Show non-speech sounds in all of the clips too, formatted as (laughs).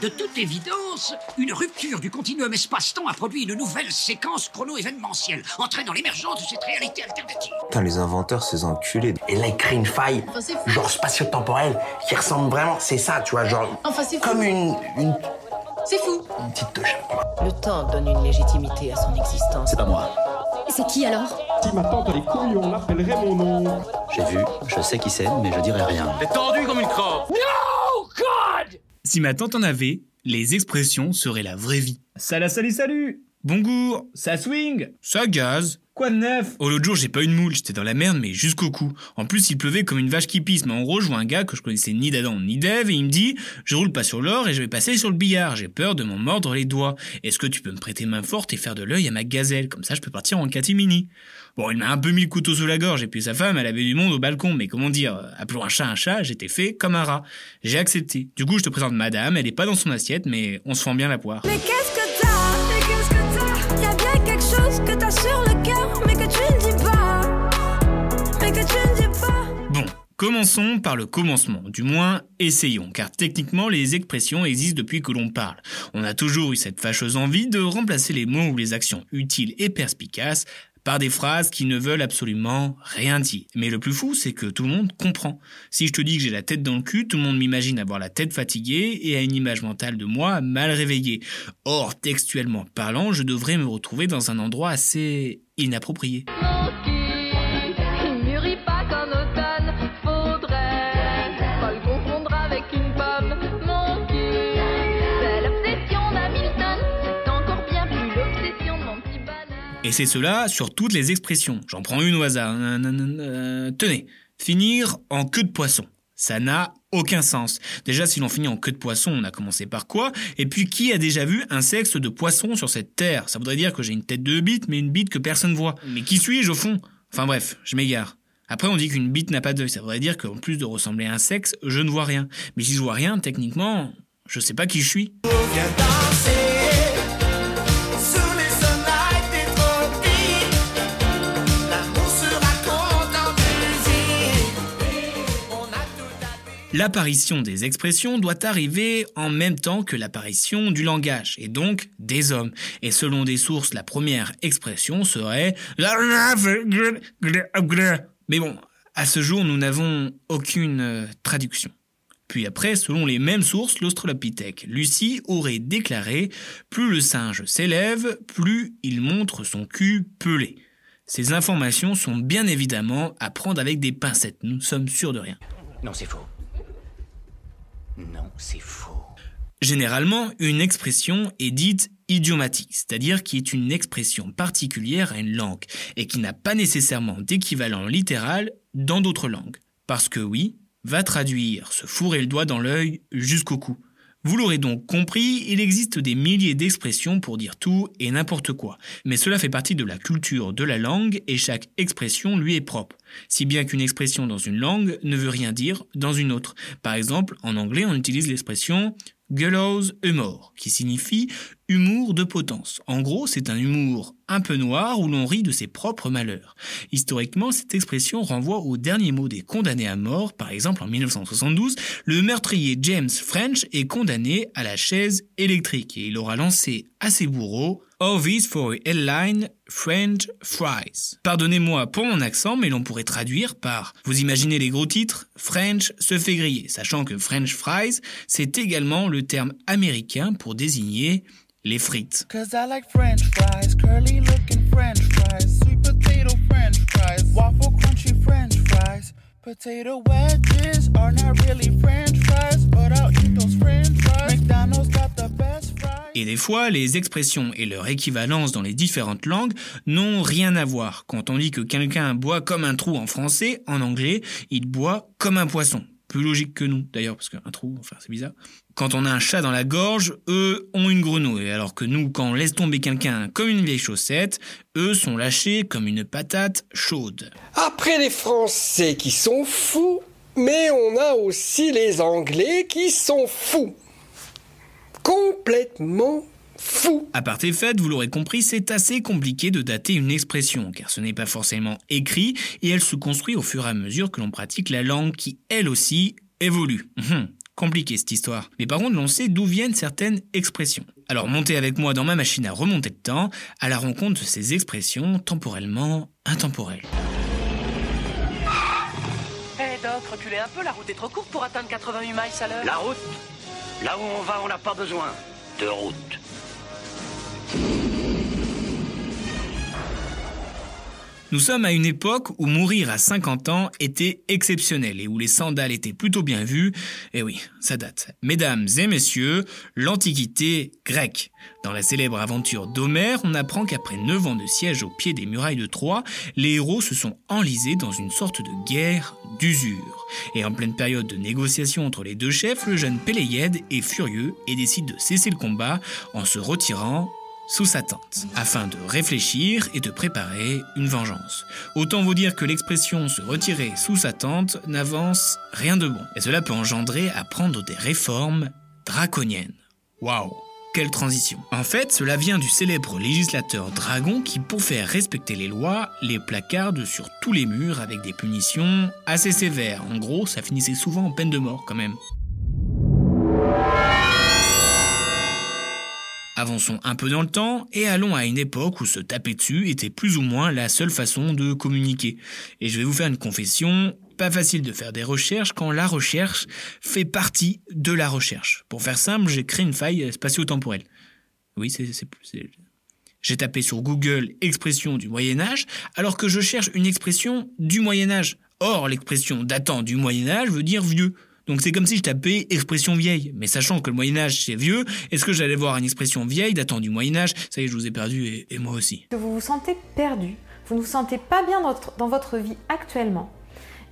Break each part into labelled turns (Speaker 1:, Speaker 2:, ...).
Speaker 1: De toute évidence, une rupture du continuum espace-temps a produit une nouvelle séquence chrono-événementielle, entraînant l'émergence de cette réalité alternative.
Speaker 2: Putain, les inventeurs, ces enculés.
Speaker 3: Et là, il crée une faille,
Speaker 4: Enfin,
Speaker 3: genre spatio-temporelle, qui ressemble vraiment, c'est ça, tu vois, genre,
Speaker 4: Enfin, c'est fou.
Speaker 3: comme une, une,
Speaker 4: C'est fou.
Speaker 3: une petite touche.
Speaker 5: Le temps donne une légitimité à son existence.
Speaker 6: C'est pas moi.
Speaker 7: C'est qui alors?
Speaker 8: Si ma tante a les couilles, on l'appellerait mon nom.
Speaker 6: J'ai vu, je sais qui c'est, mais je dirai rien.
Speaker 9: T'es tendu comme une crotte
Speaker 10: Si ma tante en avait, les expressions seraient la vraie vie. Salut, salut, salut Bonjour, ça swing Ça gaz Quoi de neuf? Oh l'autre jour j'ai pas eu de moule, j'étais dans la merde mais jusqu'au cou. En plus il pleuvait comme une vache qui pisse, mais en gros je vois un gars que je connaissais ni d'Adam ni d'Ève et il me dit « Je roule pas sur l'or et je vais passer sur le billard, j'ai peur de m'en mordre les doigts. Est-ce que tu peux me prêter main forte et faire de l'œil à ma gazelle, comme ça je peux partir en catimini ?» Bon il m'a un peu mis le couteau sous la gorge et puis sa femme elle avait du monde au balcon, mais comment dire, euh, appelons un chat un chat, j'étais fait comme un rat. J'ai accepté. Du coup je te présente madame, elle est pas dans son assiette mais on se fend bien la poire.
Speaker 11: Mais
Speaker 10: commençons par le commencement, du moins essayons, car techniquement les expressions existent depuis que l'on parle. On a toujours eu cette fâcheuse envie de remplacer les mots ou les actions utiles et perspicaces par des phrases qui ne veulent absolument rien dire. Mais le plus fou, c'est que tout le monde comprend. Si je te dis que j'ai la tête dans le cul, tout le monde m'imagine avoir la tête fatiguée et a une image mentale de moi mal réveillée. Or, textuellement parlant, je devrais me retrouver dans un endroit assez inapproprié. Et c'est cela sur toutes les expressions. J'en prends une au hasard. Tenez, finir en queue de poisson. Ça n'a aucun sens. Déjà, si l'on finit en queue de poisson, on a commencé par quoi? Et puis, qui a déjà vu un sexe de poisson sur cette terre? Ça voudrait dire que j'ai une tête de bite, mais une bite que personne voit. Mais qui suis-je au fond? Enfin bref, je m'égare. Après, on dit qu'une bite n'a pas d'œil. Ça voudrait dire qu'en plus de ressembler à un sexe, je ne vois rien. Mais si je vois rien, techniquement, je sais pas qui je suis. L'apparition des expressions doit arriver en même temps que l'apparition du langage, et donc des hommes. Et selon des sources, la première expression serait Mais bon, à ce jour, nous n'avons aucune euh, traduction. Puis après, selon les mêmes sources, l'Australopithèque Lucie aurait déclaré Plus le singe s'élève, plus il montre son cul pelé. Ces informations sont bien évidemment à prendre avec des pincettes, nous sommes sûrs de rien.
Speaker 6: Non, c'est faux. Non, c'est faux.
Speaker 10: Généralement, une expression est dite idiomatique, c'est-à-dire qui est une expression particulière à une langue et qui n'a pas nécessairement d'équivalent littéral dans d'autres langues. Parce que oui, va traduire se fourrer le doigt dans l'œil jusqu'au cou. Vous l'aurez donc compris, il existe des milliers d'expressions pour dire tout et n'importe quoi. Mais cela fait partie de la culture de la langue et chaque expression lui est propre. Si bien qu'une expression dans une langue ne veut rien dire dans une autre. Par exemple, en anglais, on utilise l'expression gallows humor, qui signifie humour de potence. En gros, c'est un humour un peu noir où l'on rit de ses propres malheurs. Historiquement, cette expression renvoie au dernier mot des condamnés à mort. Par exemple, en 1972, le meurtrier James French est condamné à la chaise électrique et il aura lancé à ses bourreaux Always for a headline French fries. Pardonnez-moi pour mon accent, mais l'on pourrait traduire par Vous imaginez les gros titres? French se fait griller, sachant que French fries, c'est également le terme américain pour désigner les frites.
Speaker 12: Potato wedges are not really French fries, but I'll eat those French fries. McDonald's got the best fries.
Speaker 10: Et des fois, les expressions et leur équivalence dans les différentes langues n'ont rien à voir. Quand on dit que quelqu'un boit comme un trou en français, en anglais, il boit comme un poisson. Plus logique que nous, d'ailleurs, parce qu'un trou, enfin, c'est bizarre. Quand on a un chat dans la gorge, eux ont une grenouille, alors que nous, quand on laisse tomber quelqu'un comme une vieille chaussette, eux sont lâchés comme une patate chaude.
Speaker 13: Après les Français qui sont fous, mais on a aussi les Anglais qui sont fous. Complètement fous.
Speaker 10: À part tes fêtes, vous l'aurez compris, c'est assez compliqué de dater une expression, car ce n'est pas forcément écrit, et elle se construit au fur et à mesure que l'on pratique la langue qui, elle aussi, évolue. Hum, Compliqué cette histoire. Mais par contre, l'on sait d'où viennent certaines expressions. Alors montez avec moi dans ma machine à remonter le temps, à la rencontre de ces expressions temporellement intemporelles.
Speaker 4: Hé Doc, reculez un peu, la route est trop courte pour atteindre 88 miles à l'heure.
Speaker 6: La route Là où on va, on n'a pas besoin de route.
Speaker 10: Nous sommes à une époque où mourir à 50 ans était exceptionnel et où les sandales étaient plutôt bien vues. Et oui, ça date. Mesdames et messieurs, l'Antiquité grecque. Dans la célèbre aventure d'Homère, on apprend qu'après 9 ans de siège au pied des murailles de Troie, les héros se sont enlisés dans une sorte de guerre d'usure. Et en pleine période de négociation entre les deux chefs, le jeune Péléiade est furieux et décide de cesser le combat en se retirant sous sa tente, afin de réfléchir et de préparer une vengeance. Autant vous dire que l'expression se retirer sous sa tente n'avance rien de bon, et cela peut engendrer à prendre des réformes draconiennes. Waouh quelle transition. En fait, cela vient du célèbre législateur Dragon qui, pour faire respecter les lois, les placarde sur tous les murs avec des punitions assez sévères. En gros, ça finissait souvent en peine de mort quand même. Avançons un peu dans le temps et allons à une époque où se taper dessus était plus ou moins la seule façon de communiquer. Et je vais vous faire une confession, pas facile de faire des recherches quand la recherche fait partie de la recherche. Pour faire simple, j'ai créé une faille spatio-temporelle. Oui, c'est... J'ai tapé sur Google expression du Moyen Âge alors que je cherche une expression du Moyen Âge. Or, l'expression datant du Moyen Âge veut dire vieux. Donc c'est comme si je tapais expression vieille. Mais sachant que le Moyen Âge c'est vieux, est-ce que j'allais voir une expression vieille datant du Moyen Âge? Ça y est, je vous ai perdu et, et moi aussi.
Speaker 7: Que vous vous sentez perdu, vous ne vous sentez pas bien dans votre, dans votre vie actuellement,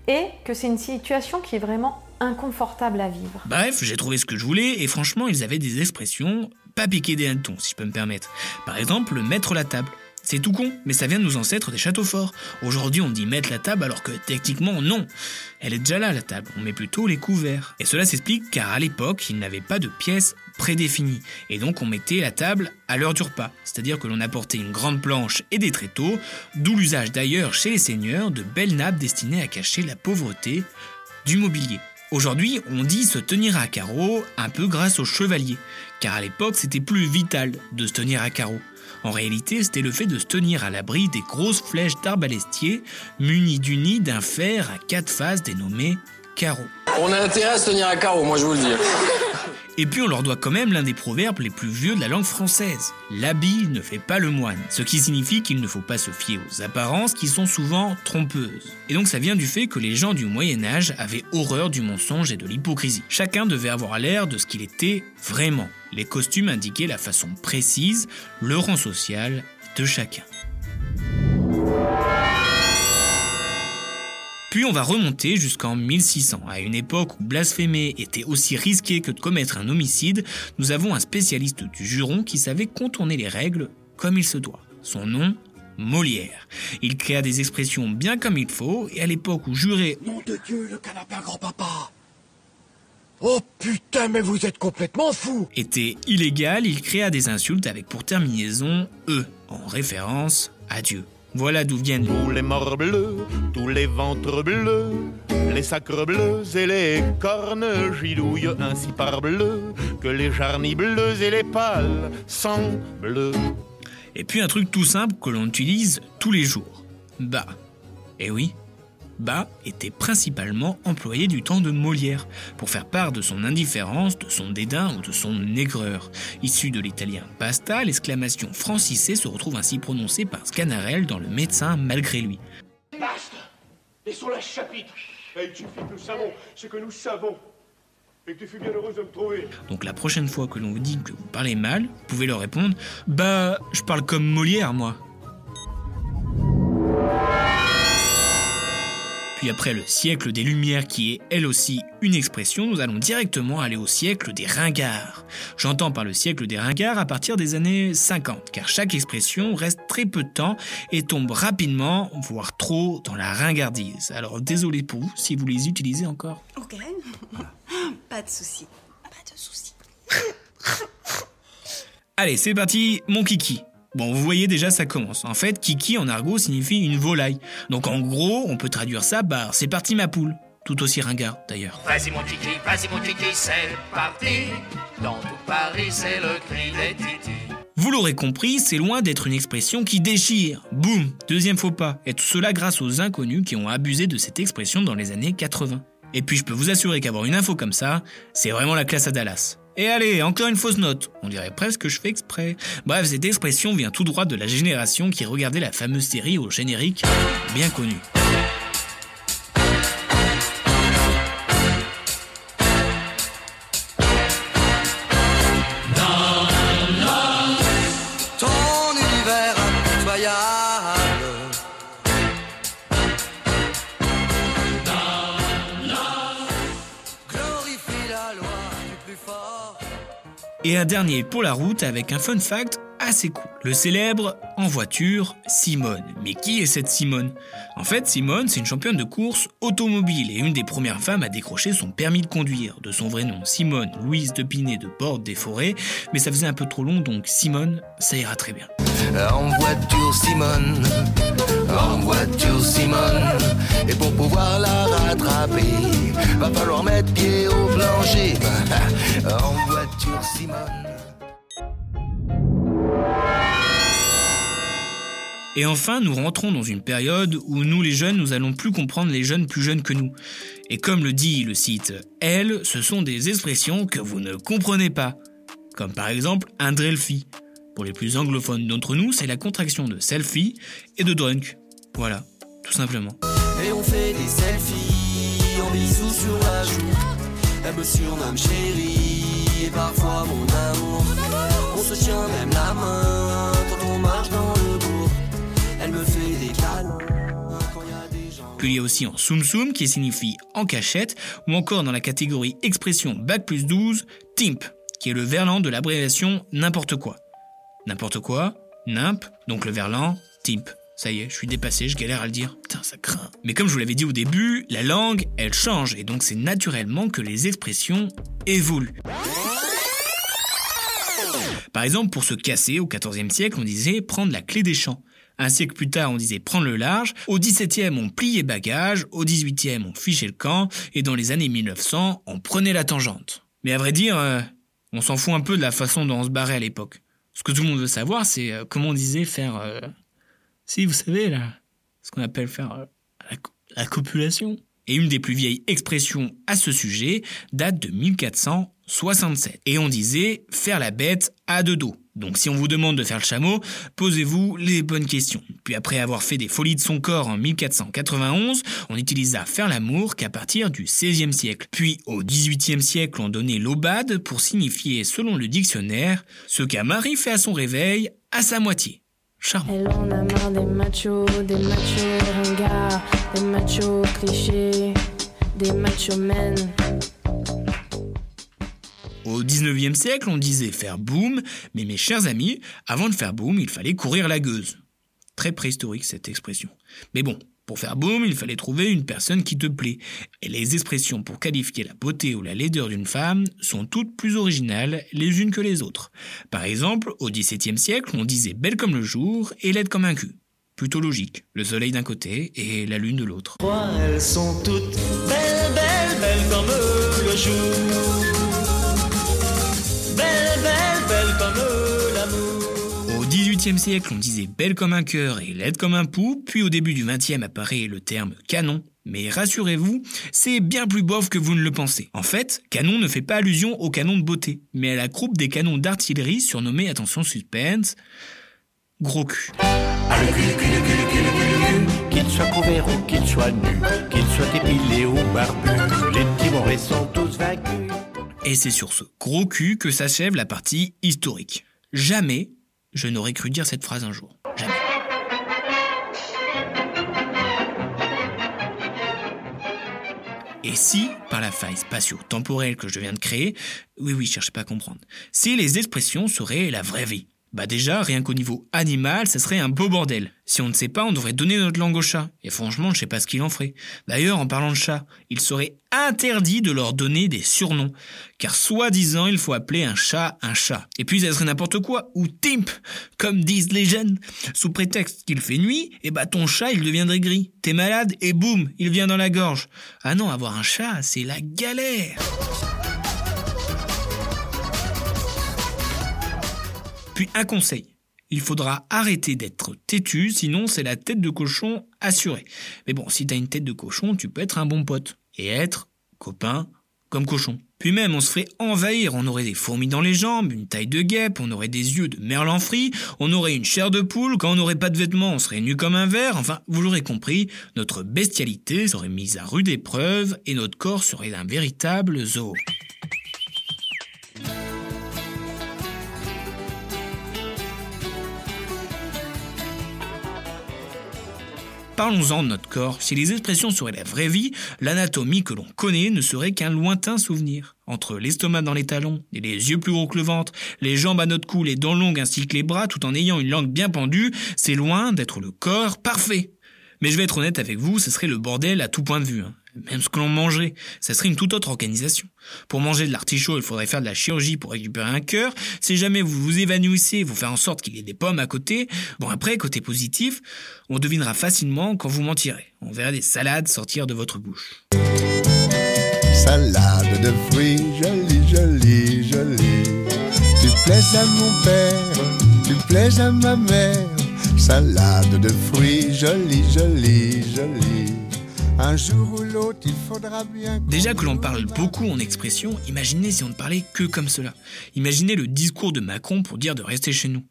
Speaker 7: et que c'est une situation qui est vraiment inconfortable à vivre.
Speaker 10: Bref, j'ai trouvé ce que je voulais et franchement, ils avaient des expressions pas piquées des hannetons, si je peux me permettre. Par exemple, mettre la table. C'est tout con, mais ça vient de nos ancêtres des châteaux forts. Aujourd'hui, on dit mettre la table alors que techniquement, non. Elle est déjà là, la table. On met plutôt les couverts. Et cela s'explique car à l'époque, il n'avait pas de pièces prédéfinies. Et donc, on mettait la table à l'heure du repas. C'est-à-dire que l'on apportait une grande planche et des tréteaux, d'où l'usage d'ailleurs chez les seigneurs de belles nappes destinées à cacher la pauvreté du mobilier. Aujourd'hui, on dit se tenir à carreau un peu grâce aux chevaliers, car à l'époque c'était plus vital de se tenir à carreau. En réalité, c'était le fait de se tenir à l'abri des grosses flèches d'arbalestier munies du nid d'un fer à quatre faces dénommé carreau.
Speaker 13: On a intérêt à se tenir à carreau, moi je vous le dis.
Speaker 10: Et puis on leur doit quand même l'un des proverbes les plus vieux de la langue française. L'habit ne fait pas le moine, ce qui signifie qu'il ne faut pas se fier aux apparences qui sont souvent trompeuses. Et donc ça vient du fait que les gens du Moyen Âge avaient horreur du mensonge et de l'hypocrisie. Chacun devait avoir l'air de ce qu'il était vraiment. Les costumes indiquaient la façon précise, le rang social de chacun. Puis on va remonter jusqu'en 1600, à une époque où blasphémer était aussi risqué que de commettre un homicide, nous avons un spécialiste du juron qui savait contourner les règles comme il se doit. Son nom Molière. Il créa des expressions bien comme il faut, et à l'époque où jurer
Speaker 9: Nom de Dieu, le canapé grand-papa Oh putain, mais vous êtes complètement fou
Speaker 10: était illégal, il créa des insultes avec pour terminaison E, en référence à Dieu. Voilà d'où viennent
Speaker 14: tous les morts bleus, tous les ventres bleus, les sacres bleus et les cornes gidouillent ainsi par bleu que les jarnies bleues et les pâles sont bleus.
Speaker 10: Et puis un truc tout simple que l'on utilise tous les jours. Bah. Eh oui, Bas était principalement employé du temps de Molière, pour faire part de son indifférence, de son dédain ou de son aigreur. Issu de l'italien basta, l'exclamation francisée se retrouve ainsi prononcée par Scanarelle dans Le médecin malgré lui.
Speaker 9: Basta Laissons la chapitre
Speaker 8: Et il suffit que nous savons ce que nous savons. Et que tu fus bien heureuse de me trouver.
Speaker 10: Donc la prochaine fois que l'on vous dit que vous parlez mal, vous pouvez leur répondre Bah, je parle comme Molière, moi. Puis après le siècle des Lumières, qui est elle aussi une expression, nous allons directement aller au siècle des ringards. J'entends par le siècle des ringards à partir des années 50, car chaque expression reste très peu de temps et tombe rapidement, voire trop, dans la ringardise. Alors désolé pour vous si vous les utilisez encore.
Speaker 15: Ok, (laughs) pas de souci, pas de souci.
Speaker 10: Allez, c'est parti, mon kiki. Bon, vous voyez déjà, ça commence. En fait, kiki en argot signifie une volaille. Donc en gros, on peut traduire ça par c'est parti ma poule. tout aussi ringard d'ailleurs.
Speaker 6: Vas-y mon kiki, vas-y mon kiki, c'est parti. Dans tout Paris, c'est le cri des titis.
Speaker 10: Vous l'aurez compris, c'est loin d'être une expression qui déchire. Boum, deuxième faux pas. Et tout cela grâce aux inconnus qui ont abusé de cette expression dans les années 80. Et puis je peux vous assurer qu'avoir une info comme ça, c'est vraiment la classe à Dallas. Et allez, encore une fausse note. On dirait presque que je fais exprès. Bref, cette expression vient tout droit de la génération qui regardait la fameuse série au générique bien connue. Et un dernier pour la route avec un fun fact assez cool. Le célèbre en voiture Simone. Mais qui est cette Simone? En fait, Simone, c'est une championne de course automobile et une des premières femmes à décrocher son permis de conduire. De son vrai nom, Simone Louise de Pinet de Borde des Forêts. Mais ça faisait un peu trop long, donc Simone, ça ira très bien.
Speaker 12: En voiture Simone, en voiture Simone, et pour pouvoir la rattraper, va falloir mettre pied au plancher. (laughs) En voiture Simone.
Speaker 10: Et enfin, nous rentrons dans une période où nous les jeunes, nous allons plus comprendre les jeunes plus jeunes que nous. Et comme le dit le site Elle, ce sont des expressions que vous ne comprenez pas. Comme par exemple un drelfie. Pour les plus anglophones d'entre nous, c'est la contraction de selfie et de drunk. Voilà, tout simplement.
Speaker 12: Et on fait des selfies en bisous sur la joue. Elle me surnomme chérie et parfois mon amour. On se tient même la main quand on marche dans le bourg. Elle me fait des câlins quand il y a des gens.
Speaker 10: Puis il y a aussi en soum soum qui signifie en cachette, ou encore dans la catégorie expression bac plus 12, timp, qui est le verlan de l'abréviation n'importe quoi. N'importe quoi, nimp, donc le verlan, timp. Ça y est, je suis dépassé, je galère à le dire. Putain, ça craint. Mais comme je vous l'avais dit au début, la langue, elle change, et donc c'est naturellement que les expressions évoluent. Par exemple, pour se casser, au XIVe siècle, on disait prendre la clé des champs. Un siècle plus tard, on disait prendre le large. Au XVIIe, on pliait bagage. Au XVIIIe, on fichait le camp. Et dans les années 1900, on prenait la tangente. Mais à vrai dire, euh, on s'en fout un peu de la façon dont on se barrait à l'époque. Ce que tout le monde veut savoir, c'est euh, comment on disait faire... euh, Si, vous savez, là, ce qu'on appelle faire euh, la, la copulation. Et une des plus vieilles expressions à ce sujet date de 1467. Et on disait faire la bête à deux dos. Donc si on vous demande de faire le chameau, posez-vous les bonnes questions. Puis après avoir fait des folies de son corps en 1491, on utilisa faire l'amour qu'à partir du XVIe siècle. Puis au XVIIIe siècle, on donnait l'aubade pour signifier, selon le dictionnaire, ce qu'un mari fait à son réveil à sa moitié. Charmant. Au 19e siècle, on disait faire boum, mais mes chers amis, avant de faire boum, il fallait courir la gueuse. Très préhistorique cette expression. Mais bon, pour faire boum, il fallait trouver une personne qui te plaît. Et les expressions pour qualifier la beauté ou la laideur d'une femme sont toutes plus originales les unes que les autres. Par exemple, au XVIIe siècle, on disait belle comme le jour et laide comme un cul. Plutôt logique, le soleil d'un côté et la lune de l'autre. XVIIIe siècle, on disait belle comme un cœur et laide comme un pou, puis au début du XXe apparaît le terme canon. Mais rassurez-vous, c'est bien plus bof que vous ne le pensez. En fait, canon ne fait pas allusion au canon de beauté, mais à la groupe des canons d'artillerie surnommés, attention suspense, gros cul.
Speaker 9: Ah, le cul, le cul, le cul, le cul, le cul, le cul. Qu'il soit couvert ou qu'il soit nu, qu'il soit épilé ou barbu, les petits sont tous vaincus.
Speaker 10: Et c'est sur ce gros cul que s'achève la partie historique. Jamais je n'aurais cru dire cette phrase un jour. Jamais. Et si, par la faille spatio-temporelle que je viens de créer, oui oui, cherchez pas à comprendre, si les expressions seraient la vraie vie, Bah déjà, rien qu'au niveau animal, ça serait un beau bordel. Si on ne sait pas, on devrait donner notre langue aux chats. Et franchement, je sais pas ce qu'il en ferait. D'ailleurs, en parlant de chats, il serait interdit de leur donner des surnoms. Car soi-disant, il faut appeler un chat un chat. Et puis, ça serait n'importe quoi. Ou timp, comme disent les jeunes. Sous prétexte qu'il fait nuit, et bah ton chat, il deviendrait gris. T'es malade, et boum, il vient dans la gorge. Ah non, avoir un chat, c'est la galère. Puis un conseil. Il faudra arrêter d'être têtu, sinon c'est la tête de cochon assurée. Mais bon, si t'as une tête de cochon, tu peux être un bon pote. Et être copain comme cochon. Puis même, on se ferait envahir. On aurait des fourmis dans les jambes, une taille de guêpe, on aurait des yeux de merlan frit, on aurait une chair de poule, quand on n'aurait pas de vêtements, on serait nu comme un verre. Enfin, vous l'aurez compris, notre bestialité serait mise à rude épreuve et notre corps serait un véritable zoo. Parlons-en de notre corps. Si les expressions seraient la vraie vie, l'anatomie que l'on connaît ne serait qu'un lointain souvenir. Entre l'estomac dans les talons et les yeux plus gros que le ventre, les jambes à notre cou, les dents longues ainsi que les bras tout en ayant une langue bien pendue, c'est loin d'être le corps parfait. Mais je vais être honnête avec vous, ce serait le bordel à tout point de vue. Même ce que l'on mangerait, ça serait une toute autre organisation. Pour manger de l'artichaut, il faudrait faire de la chirurgie pour récupérer un cœur. Si jamais vous vous évanouissez, vous faire en sorte qu'il y ait des pommes à côté. Bon après, côté positif, on devinera facilement quand vous mentirez. On verra des salades sortir de votre bouche.
Speaker 16: Salade de fruits, jolie, jolie, jolie. Tu plais à mon père, tu plais à ma mère. Salade de fruits, jolie, jolie, jolie.
Speaker 10: Déjà que l'on parle beaucoup en expression, imaginez si on ne parlait que comme cela. Imaginez le discours de Macron pour dire de rester chez nous.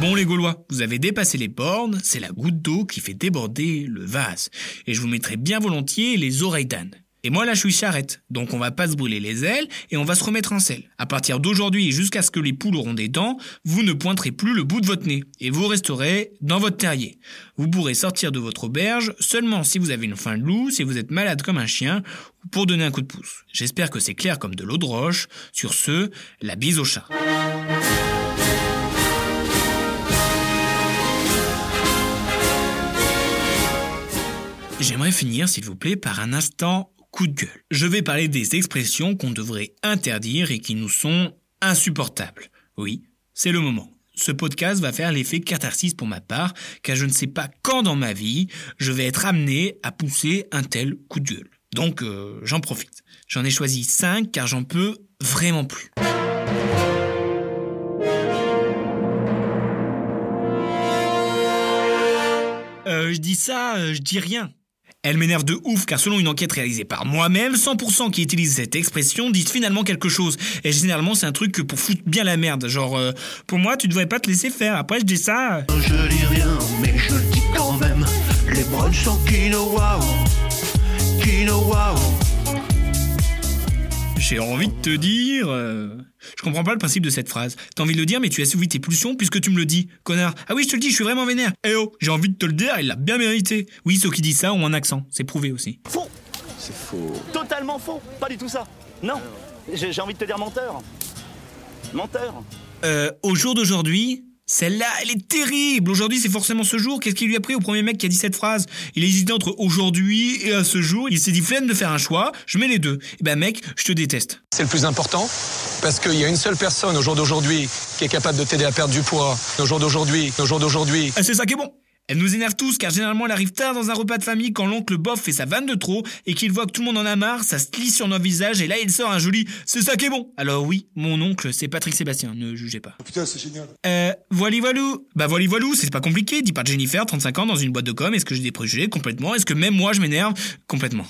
Speaker 10: Bon les Gaulois, vous avez dépassé les bornes, c'est la goutte d'eau qui fait déborder le vase. Et je vous mettrai bien volontiers les oreilles d'âne. Et moi là je suis charrette, donc on va pas se brûler les ailes et on va se remettre en selle. À partir d'aujourd'hui jusqu'à ce que les poules auront des dents, vous ne pointerez plus le bout de votre nez et vous resterez dans votre terrier. Vous pourrez sortir de votre auberge seulement si vous avez une faim de loup, si vous êtes malade comme un chien ou pour donner un coup de pouce. J'espère que c'est clair comme de l'eau de roche. Sur ce, la bise au chat. J'aimerais finir, s'il vous plaît, par un instant coup de gueule. Je vais parler des expressions qu'on devrait interdire et qui nous sont insupportables. Oui, c'est le moment. Ce podcast va faire l'effet catharsis pour ma part, car je ne sais pas quand dans ma vie je vais être amené à pousser un tel coup de gueule. Donc euh, j'en profite. J'en ai choisi 5 car j'en peux vraiment plus. Euh, je dis ça, euh, je dis rien. Elle m'énerve de ouf car selon une enquête réalisée par moi-même, 100% qui utilisent cette expression disent finalement quelque chose. Et généralement c'est un truc que pour foutre bien la merde. Genre, euh, pour moi tu devrais pas te laisser faire. Après je dis ça...
Speaker 6: Je dis rien, mais je le dis quand même. Les brunchs sont quinoa. Quinoa.
Speaker 10: J'ai envie de te dire... euh, Je comprends pas le principe de cette phrase. T'as envie de le dire mais tu assouvis tes pulsions puisque tu me le dis. Connard. Ah oui je te le dis, je suis vraiment vénère. Eh oh, j'ai envie de te le dire, il l'a bien mérité. Oui, ceux qui disent ça ont un accent. C'est prouvé aussi.
Speaker 17: Faux C'est faux. Totalement faux. Pas du tout ça. Non. J'ai j'ai envie de te dire menteur. Menteur.
Speaker 10: Euh, au jour d'aujourd'hui, celle-là, elle est terrible. Aujourd'hui, c'est forcément ce jour. Qu'est-ce qui lui a pris au premier mec qui a dit cette phrase? Il a hésité entre aujourd'hui et à ce jour. Il s'est dit flemme de faire un choix. Je mets les deux. Eh ben mec, je te déteste.
Speaker 18: C'est le plus important parce qu'il y a une seule personne au jour d'aujourd'hui qui est capable de t'aider à perdre du poids. Au jour d'aujourd'hui, au jour d'aujourd'hui.
Speaker 10: Ah, c'est ça qui est bon. Elle nous énerve tous car généralement elle arrive tard dans un repas de famille quand l'oncle bof fait sa vanne de trop et qu'il voit que tout le monde en a marre, ça se lit sur nos visages et là il sort un joli c'est ça qui est bon. Alors oui, mon oncle c'est Patrick Sébastien, ne jugez pas.
Speaker 8: Putain, c'est génial.
Speaker 10: Euh, voili voilou. Bah voili voilou, c'est pas compliqué, dit par Jennifer, 35 ans dans une boîte de com, est-ce que j'ai des préjugés? Complètement Est-ce que même moi je m'énerve? Complètement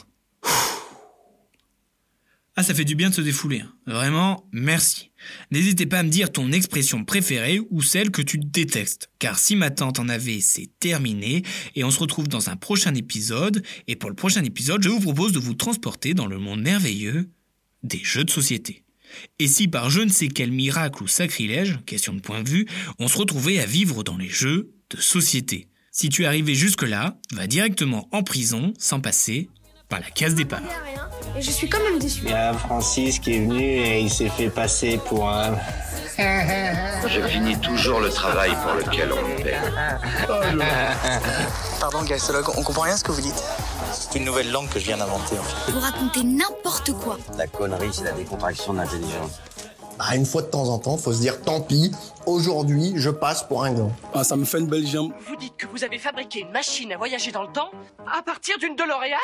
Speaker 10: Ah, ça fait du bien de se défouler. hein. Vraiment, merci. N'hésitez pas à me dire ton expression préférée ou celle que tu détestes. Car si ma tante en avait, c'est terminé. Et on se retrouve dans un prochain épisode. Et pour le prochain épisode, je vous propose de vous transporter dans le monde merveilleux des jeux de société. Et si par je ne sais quel miracle ou sacrilège, question de point de vue, on se retrouvait à vivre dans les jeux de société Si tu es arrivé jusque-là, va directement en prison sans passer par la case départ.
Speaker 19: Et je suis quand même déçu.
Speaker 2: Il y a Francis qui est venu et il s'est fait passer pour un...
Speaker 20: Je finis toujours le travail pour lequel on me paie. (laughs)
Speaker 6: Pardon, gastologue, on comprend rien à ce que vous dites.
Speaker 2: C'est une nouvelle langue que je viens d'inventer en fait.
Speaker 19: Vous racontez n'importe quoi.
Speaker 2: La connerie, c'est la décontraction de l'intelligence.
Speaker 3: Bah, une fois de temps en temps, faut se dire tant pis, aujourd'hui, je passe pour un gland.
Speaker 21: Ah, ça me fait une belle jambe.
Speaker 12: Vous dites que vous avez fabriqué une machine à voyager dans le temps à partir d'une DeLorean